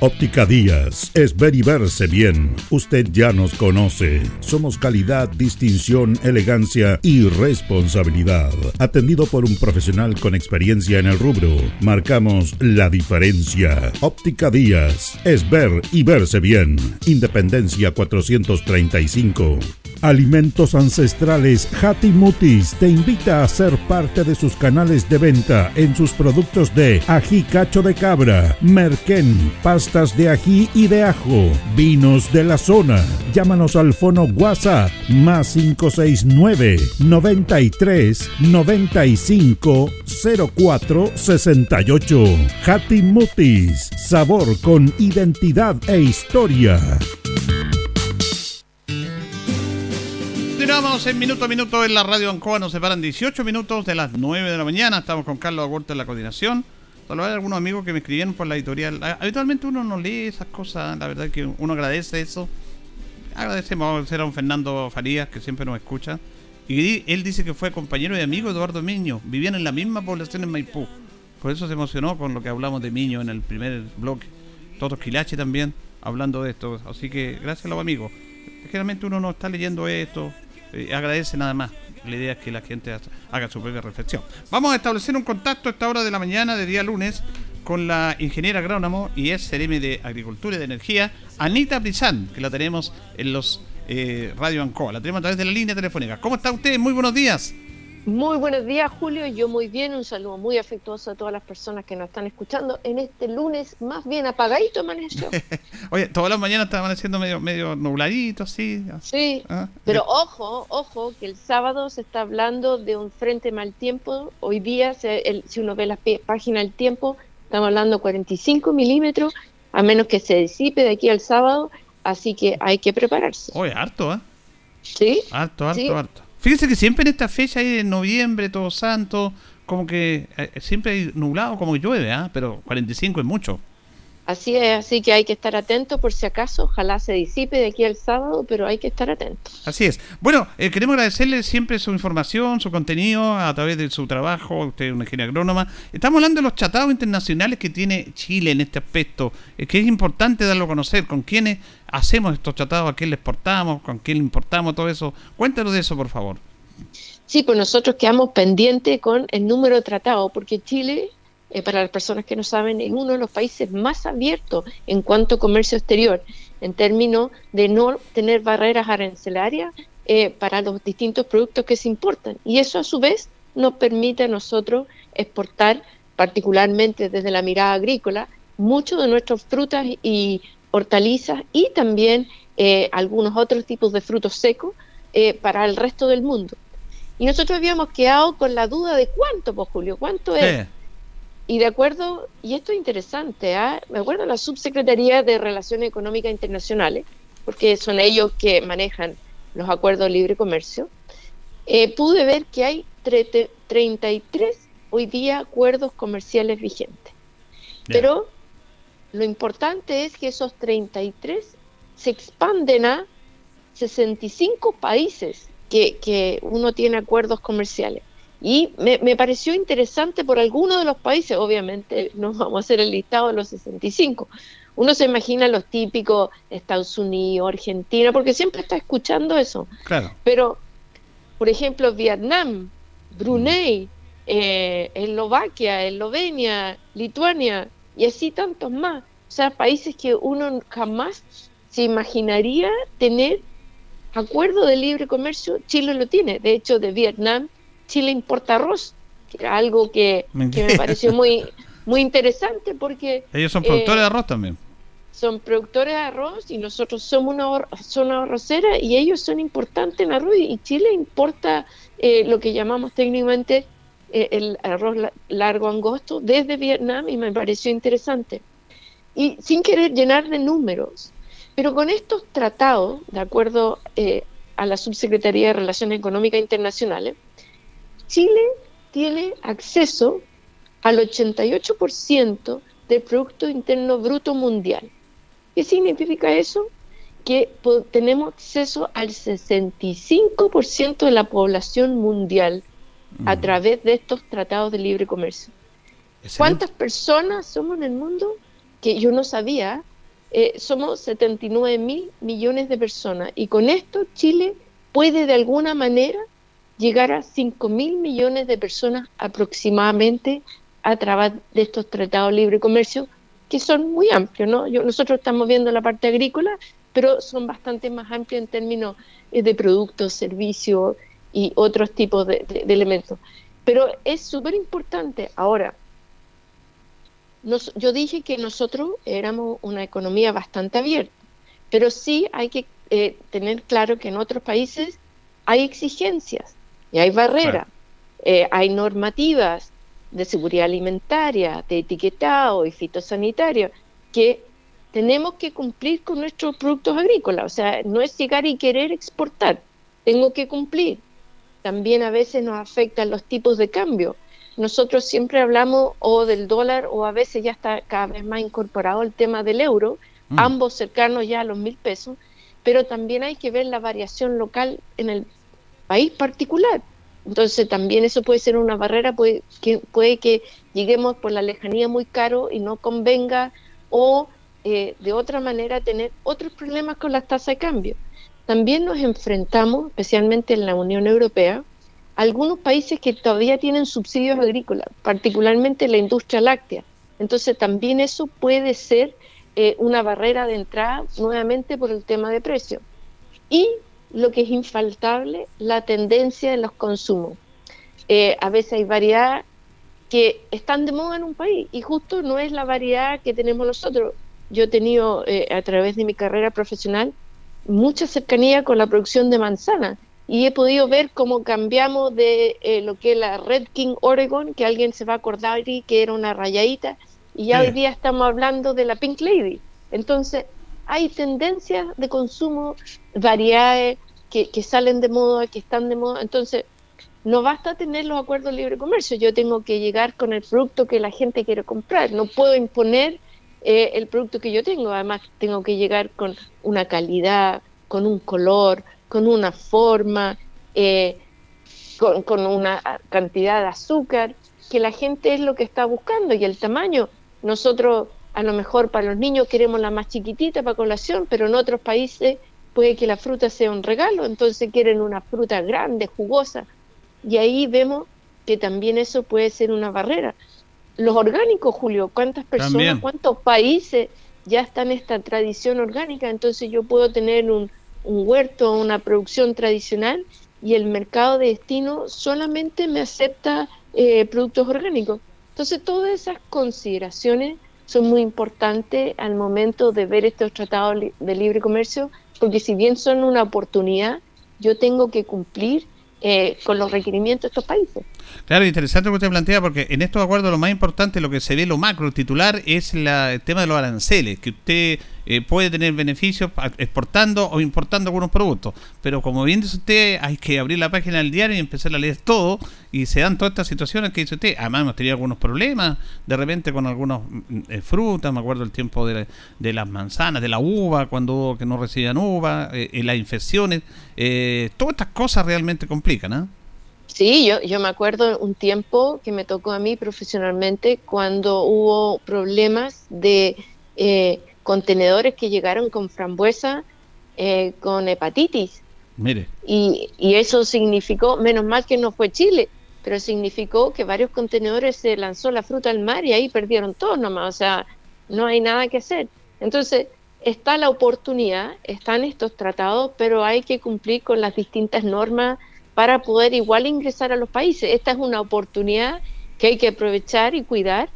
Óptica Díaz es ver y verse bien. Usted ya nos conoce. Somos calidad, distinción, elegancia y responsabilidad. Atendido por un profesional con experiencia en el rubro, marcamos la diferencia. Óptica Díaz es ver y verse bien. Independencia 435. Alimentos Ancestrales Mutis te invita a ser parte de sus canales de venta en sus productos de ají cacho de cabra, merquén, pastas de ají y de ajo, vinos de la zona. Llámanos al fono WhatsApp más 569 93 95 04 68. Mutis, sabor con identidad e historia. Continuamos en minuto a minuto en la radio Ancoa. Nos separan 18 minutos de las 9 de la mañana. Estamos con Carlos Agurto en la coordinación. Solo hay algunos amigos que me escribieron por la editorial. Habitualmente uno no lee esas cosas. La verdad que uno agradece eso. Agradecemos a don Fernando Farías, que siempre nos escucha. Y él dice que fue compañero y amigo de Eduardo Miño. Vivían en la misma población en Maipú. Por eso se emocionó con lo que hablamos de Miño en el primer bloque. Todos Quilache también hablando de esto. Así que gracias a los amigos. Generalmente uno no está leyendo esto, eh, agradece nada más. La idea es que la gente haga su propia reflexión. Vamos a establecer un contacto a esta hora de la mañana de día lunes con la ingeniera agrónomo y es CRM de Agricultura y de Energía, Anita Brizán, que la tenemos en los eh, Radio Ancoa. La tenemos a través de la línea telefónica. ¿Cómo está usted? Muy buenos días. Muy buenos días, Julio. Yo muy bien. Un saludo muy afectuoso a todas las personas que nos están escuchando en este lunes más bien apagadito amaneció. Oye, todas las mañanas está amaneciendo medio, medio nubladito, así. Sí, ah, pero ojo, ojo, que el sábado se está hablando de un frente mal tiempo. Hoy día, si uno ve la página del tiempo, estamos hablando de 45 milímetros, a menos que se disipe de aquí al sábado. Así que hay que prepararse. Oye, harto, ¿eh? Sí. Harto, harto, harto. Fíjense que siempre en esta fecha ahí de noviembre, todo santo, como que eh, siempre hay nublado, como que llueve, ¿ah? pero 45 es mucho. Así es, así que hay que estar atento por si acaso, ojalá se disipe de aquí al sábado, pero hay que estar atento. Así es. Bueno, eh, queremos agradecerle siempre su información, su contenido a través de su trabajo, usted es una ingeniera agrónoma. Estamos hablando de los tratados internacionales que tiene Chile en este aspecto, eh, que es importante darlo a conocer, con quiénes hacemos estos tratados, a quién le exportamos, con quién le importamos, todo eso. Cuéntanos de eso, por favor. Sí, pues nosotros quedamos pendientes con el número de tratados, porque Chile eh, para las personas que no saben, es uno de los países más abiertos en cuanto a comercio exterior, en términos de no tener barreras arancelarias eh, para los distintos productos que se importan. Y eso a su vez nos permite a nosotros exportar, particularmente desde la mirada agrícola, muchos de nuestras frutas y hortalizas y también eh, algunos otros tipos de frutos secos para el resto del mundo. Y nosotros habíamos quedado con la duda de cuánto, pues Julio, cuánto es. Y de acuerdo, y esto es interesante, ¿ah? me acuerdo la Subsecretaría de Relaciones Económicas Internacionales, porque son ellos que manejan los acuerdos de libre comercio, eh, pude ver que hay 33 hoy día acuerdos comerciales vigentes. Pero lo importante es que esos 33 se expanden a 65 países que, que uno tiene acuerdos comerciales. Y me, me, pareció interesante por algunos de los países, obviamente no vamos a hacer el listado de los 65. Uno se imagina los típicos Estados Unidos, Argentina, porque siempre está escuchando eso. Claro. Pero, por ejemplo, Vietnam, Brunei, eh, Eslovaquia, Eslovenia, Lituania y así tantos más. O sea, países que uno jamás se imaginaría tener acuerdo de libre comercio, Chile lo tiene. De hecho, de Vietnam, Chile importa arroz, que era algo que, me pareció muy, muy interesante porque... Ellos son productores de eh, arroz también. Son productores de arroz y nosotros somos una zona arrocera y ellos son importantes en arroz y Chile importa eh, lo que llamamos técnicamente eh, el arroz largo angosto desde Vietnam y me pareció interesante. Y sin querer llenar de números, pero con estos tratados, de acuerdo eh, a la Subsecretaría de Relaciones Económicas Internacionales, Chile tiene acceso al 88% del Producto Interno Bruto Mundial. ¿Qué significa eso? Que tenemos acceso al 65% de la población mundial a mm. través de estos tratados de libre comercio. ¿Cuántas personas somos en el mundo? Que yo no sabía. Eh, somos 79 mil millones de personas y con esto Chile puede de alguna manera llegar a 5 mil millones de personas aproximadamente a través de estos tratados de libre comercio que son muy amplios. ¿no? nosotros estamos viendo la parte agrícola, pero son bastante más amplios en términos eh, de productos, servicios y otros tipos de, elementos. Pero es súper importante. Ahora, yo dije que nosotros éramos una economía bastante abierta, pero sí hay que eh, tener claro que en otros países hay exigencias y hay barreras, eh, hay normativas de seguridad alimentaria, de etiquetado y fitosanitario, que tenemos que cumplir con nuestros productos agrícolas. O sea, no es llegar y querer exportar, tengo que cumplir también a veces nos afectan los tipos de cambio. Nosotros siempre hablamos o del dólar o a veces ya está cada vez más incorporado el tema del euro, mm. ambos cercanos ya a los mil pesos, pero también hay que ver la variación local en el país particular. Entonces también eso puede ser una barrera, puede que, lleguemos por la lejanía muy caro y no convenga o eh, de otra manera tener otros problemas con las tasas de cambio. También nos enfrentamos, especialmente en la Unión Europea, a algunos países que todavía tienen subsidios agrícolas, particularmente la industria láctea. Entonces también eso puede ser eh, una barrera de entrada nuevamente por el tema de precio. Y lo que es infaltable, la tendencia en los consumos. Eh, a veces hay variedad que están de moda en un país y justo no es la variedad que tenemos nosotros. Yo he tenido eh, a través de mi carrera profesional mucha cercanía con la producción de manzana y he podido ver cómo cambiamos de eh, lo que es la Red King Oregon, que alguien se va a acordar y que era una rayadita, y ya hoy día estamos hablando de la Pink Lady. Entonces, hay tendencias de consumo, variedades que, salen de moda, que están de moda. Entonces, no basta tener los acuerdos de libre comercio, yo tengo que llegar con el producto que la gente quiere comprar, no puedo imponer eh, el producto que yo tengo. Además, tengo que llegar con una calidad, con un color, con una forma, eh, con, una cantidad de azúcar, que la gente es lo que está buscando y el tamaño. Nosotros, a lo mejor para los niños queremos la más chiquitita para colación, pero en otros países puede que la fruta sea un regalo, entonces quieren una fruta grande, jugosa. Y ahí vemos que también eso puede ser una barrera los orgánicos, Julio, cuántas personas, cuántos países ya están en esta tradición orgánica, entonces yo puedo tener un, un huerto, una producción tradicional y el mercado de destino solamente me acepta eh, productos orgánicos. Entonces todas esas consideraciones son muy importantes al momento de ver estos tratados de libre comercio, porque si bien son una oportunidad, yo tengo que cumplir eh, con los requerimientos de estos países. Claro, interesante lo que usted plantea, porque en estos acuerdos lo más importante, lo que se ve, lo macro titular, es el tema de los aranceles, que usted eh, puede tener beneficios exportando o importando algunos productos. Pero como bien dice usted, hay que abrir la página del diario y empezar a leer todo, y se dan todas estas situaciones que dice usted. Además, hemos tenido algunos problemas, de repente con algunas mm, eh, frutas, me acuerdo el tiempo de, las manzanas, de la uva, cuando hubo que no recibían uva, eh, las infecciones, todas estas cosas realmente complican, ¿ah? Sí, yo, yo me acuerdo un tiempo que me tocó a mí profesionalmente cuando hubo problemas de eh, contenedores que llegaron con frambuesa eh, con hepatitis. Mire. Y, y, eso significó, menos mal que no fue Chile, pero significó que varios contenedores se lanzó la fruta al mar y ahí perdieron todos nomás, o sea, no hay nada que hacer. Entonces, está la oportunidad, están estos tratados, pero hay que cumplir con las distintas normas para poder igual ingresar a los países. Esta es una oportunidad que hay que aprovechar y cuidar,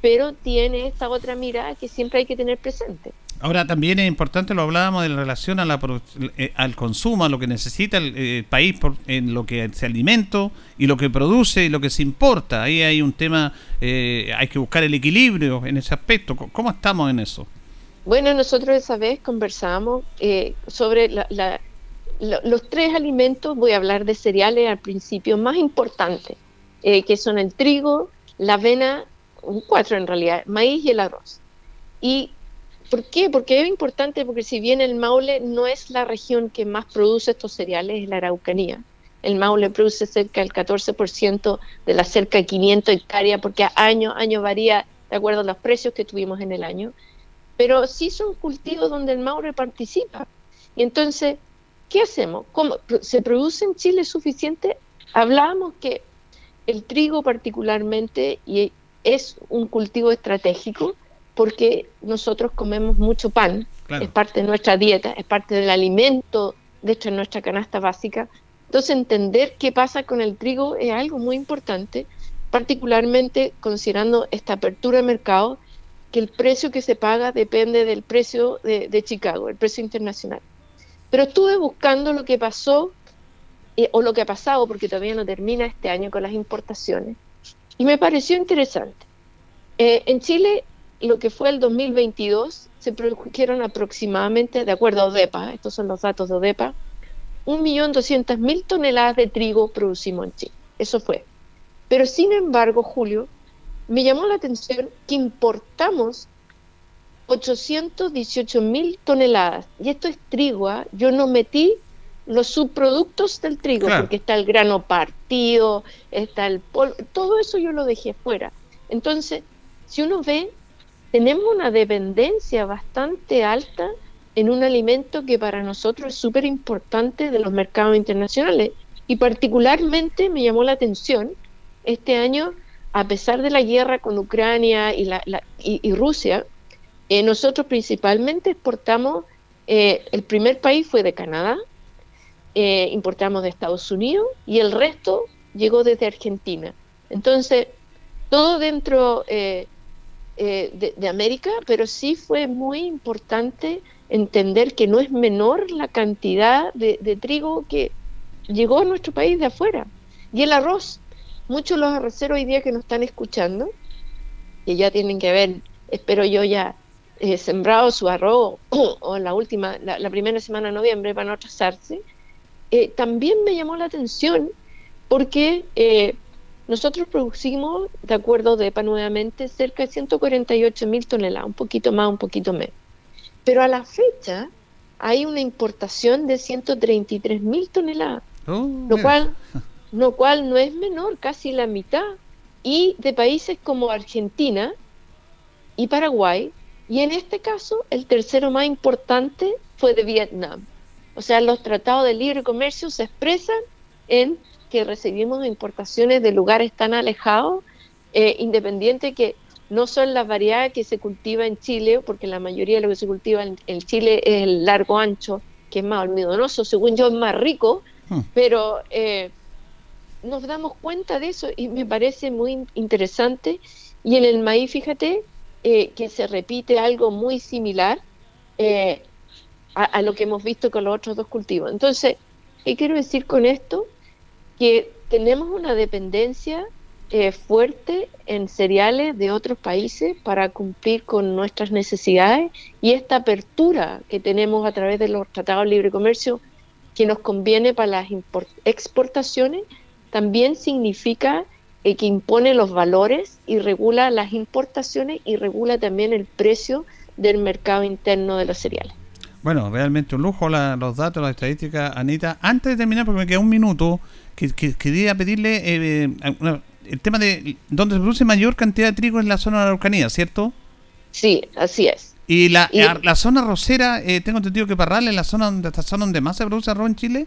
pero tiene esta otra mirada que siempre hay que tener presente. Ahora también es importante, lo hablábamos en relación a la, eh, al consumo, a lo que necesita el, eh, país por, en lo que se alimento y lo que produce y lo que se importa. Ahí hay un tema, eh, hay que buscar el equilibrio en ese aspecto. ¿Cómo estamos en eso? Bueno, nosotros esa vez conversamos sobre los tres alimentos, voy a hablar de cereales al principio, más importantes, que son el trigo, la avena, un cuatro en realidad, maíz y el arroz. Y ¿Por qué? Porque es importante porque si bien el Maule no es la región que más produce estos cereales, es la Araucanía. El Maule produce cerca del 14% de las cerca de 500 hectáreas porque a año año varía de acuerdo a los precios que tuvimos en el año. Pero sí son cultivos donde el Maule participa. Y entonces, ¿qué hacemos? ¿Cómo? ¿Se produce en Chile suficiente? Hablábamos que el trigo particularmente y es un cultivo estratégico porque nosotros comemos mucho pan, es parte de nuestra dieta, es parte del alimento de nuestra canasta básica. Entonces entender qué pasa con el trigo es algo muy importante, particularmente considerando esta apertura de mercado, que el precio que se paga depende del precio de, Chicago, el precio internacional. Pero estuve buscando lo que pasó eh, o lo que ha pasado, porque todavía no termina este año con las importaciones, y me pareció interesante. Eh, en Chile lo que fue el 2022, se produjeron aproximadamente, de acuerdo a ODEPA, estos son los datos de ODEPA, 1.200.000 toneladas de trigo producimos en Chile. Eso fue. Pero sin embargo, Julio, me llamó la atención que importamos 818.000 toneladas. Y esto es trigo. ¿ah? Yo no metí los subproductos del trigo, porque está el grano partido, está el polvo, todo eso yo lo dejé fuera. Entonces, si uno ve tenemos una dependencia bastante alta en un alimento que para nosotros es súper importante de los mercados internacionales. Y particularmente me llamó la atención este año, a pesar de la guerra con Ucrania y, la, y, Rusia, eh, nosotros principalmente exportamos, eh, el primer país fue de Canadá, eh, importamos de Estados Unidos y el resto llegó desde Argentina. Entonces, todo dentro de, América, pero sí fue muy importante entender que no es menor la cantidad de, trigo que llegó a nuestro país de afuera. Y el arroz, muchos los arroceros hoy día que nos están escuchando, que ya tienen que haber, espero yo ya, eh, sembrado su arroz o en la última, la, primera semana de noviembre van a trazarse, eh, también me llamó la atención porque nosotros producimos, de acuerdo de EPA nuevamente, cerca de 148 mil toneladas, un poquito más, un poquito menos. Pero a la fecha hay una importación de 133 mil toneladas, oh, lo, cual, lo cual no es menor, casi la mitad, y de países como Argentina y Paraguay, y en este caso el tercero más importante fue de Vietnam. O sea, los tratados de libre comercio se expresan en que recibimos importaciones de lugares tan alejados, eh, independiente que no son las variedades que se cultiva en Chile, porque la mayoría de lo que se cultiva en, Chile es el largo ancho, que es más almidonoso, según yo es más rico, hmm. pero eh, nos damos cuenta de eso y me parece muy interesante. Y en el maíz, fíjate, eh, que se repite algo muy similar eh, a, a, lo que hemos visto con los otros dos cultivos. Entonces, ¿qué quiero decir con esto? que tenemos una dependencia eh, fuerte en cereales de otros países para cumplir con nuestras necesidades y esta apertura que tenemos a través de los tratados de libre comercio que nos conviene para las exportaciones también significa eh, que impone los valores y regula las importaciones y regula también el precio del mercado interno de los cereales. Bueno, realmente un lujo los datos, las estadísticas, Anita. Antes de terminar, porque me queda un minuto, que, quería pedirle eh, el tema de dónde se produce mayor cantidad de trigo en la zona de la Araucanía, ¿cierto? Sí, así es. Y la, la zona rosera, eh, tengo entendido que Parral es la zona donde, esta zona donde más se produce arroz en Chile.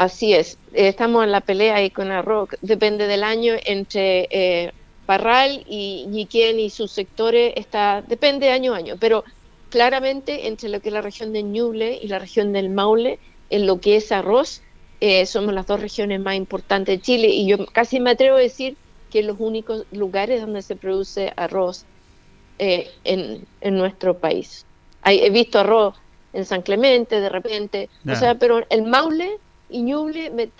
Así es, estamos en la pelea ahí con arroz, depende del año, entre eh, Parral y Ñiquén y sus sectores, está, depende de año a año, pero claramente entre lo que es la región de Ñuble y la región del Maule, en lo que es arroz, eh, somos las dos regiones más importantes de Chile y yo casi me atrevo a decir que los únicos lugares donde se produce arroz eh, en, en, nuestro país. Hay, he visto arroz en San Clemente de repente, o sea, pero el Maule y Ñuble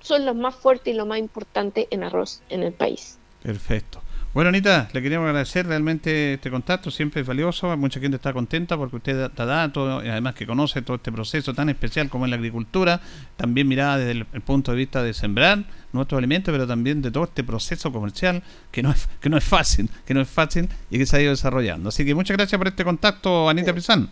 son los más fuertes y lo más importante en arroz en el país. Perfecto. Bueno, Anita, le queríamos agradecer realmente este contacto, siempre es valioso, mucha gente está contenta porque usted da datos, y además que conoce todo este proceso tan especial como es la agricultura, también mirada desde el, punto de vista de sembrar nuestros alimentos, pero también de todo este proceso comercial que no es, que no es fácil, que no es fácil y que se ha ido desarrollando. Así que muchas gracias por este contacto, Anita Pizán.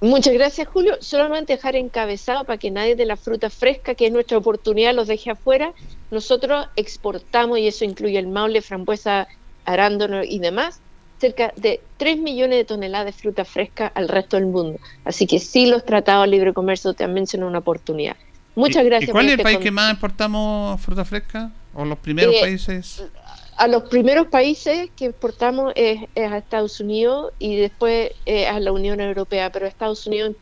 Muchas gracias, Julio. Solamente dejar encabezado para que nadie de la fruta fresca, que es nuestra oportunidad, los deje afuera. Nosotros exportamos, y eso incluye el maule, frambuesa, arándano y demás, cerca de 3 millones de toneladas de fruta fresca al resto del mundo. Así que sí, los tratados de libre comercio también son una oportunidad. Muchas gracias. ¿Y cuál es el este país que más exportamos fruta fresca? ¿O los primeros eh, países? A los primeros países que exportamos es, a Estados Unidos y después a la Unión Europea, pero a Estados Unidos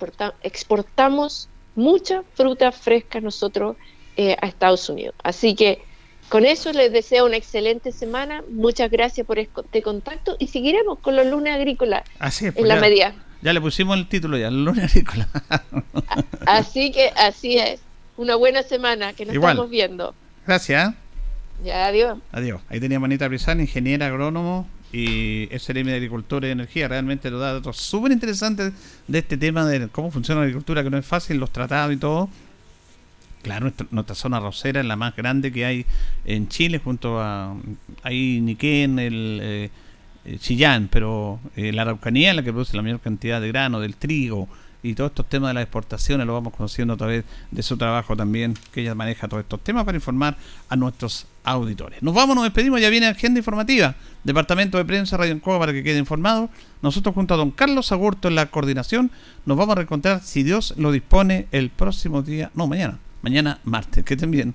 exportamos mucha fruta fresca nosotros eh, a Estados Unidos. Así que con eso les deseo una excelente semana. Muchas gracias por este contacto y seguiremos con los lunes agrícolas así en pues la media. Ya le pusimos el título ya, los lunes agrícolas. así que así es. Una buena semana que nos estamos viendo. Gracias. Ya, adiós. Adiós. Ahí tenía Manita Brizán, ingeniera agrónomo y SLM de Agricultura y Energía. Realmente lo da datos súper interesantes de este tema de cómo funciona la agricultura, que no es fácil, los tratados y todo. Claro, nuestra, zona rosera es la más grande que hay en Chile, junto a ahí Niquén, el eh, eh, Chillán, pero eh, la Araucanía es la que produce la mayor cantidad de grano, del trigo, y todos estos temas de las exportaciones lo vamos conociendo a través de su trabajo también, que ella maneja todos estos temas para informar a nuestros auditores. Nos vamos, nos despedimos, ya viene agenda informativa, Departamento de Prensa Radio Encoba para que quede informado. Nosotros junto a don Carlos Agurto en la coordinación nos vamos a reencontrar, si Dios lo dispone, el próximo día, no, mañana, mañana martes, que estén bien.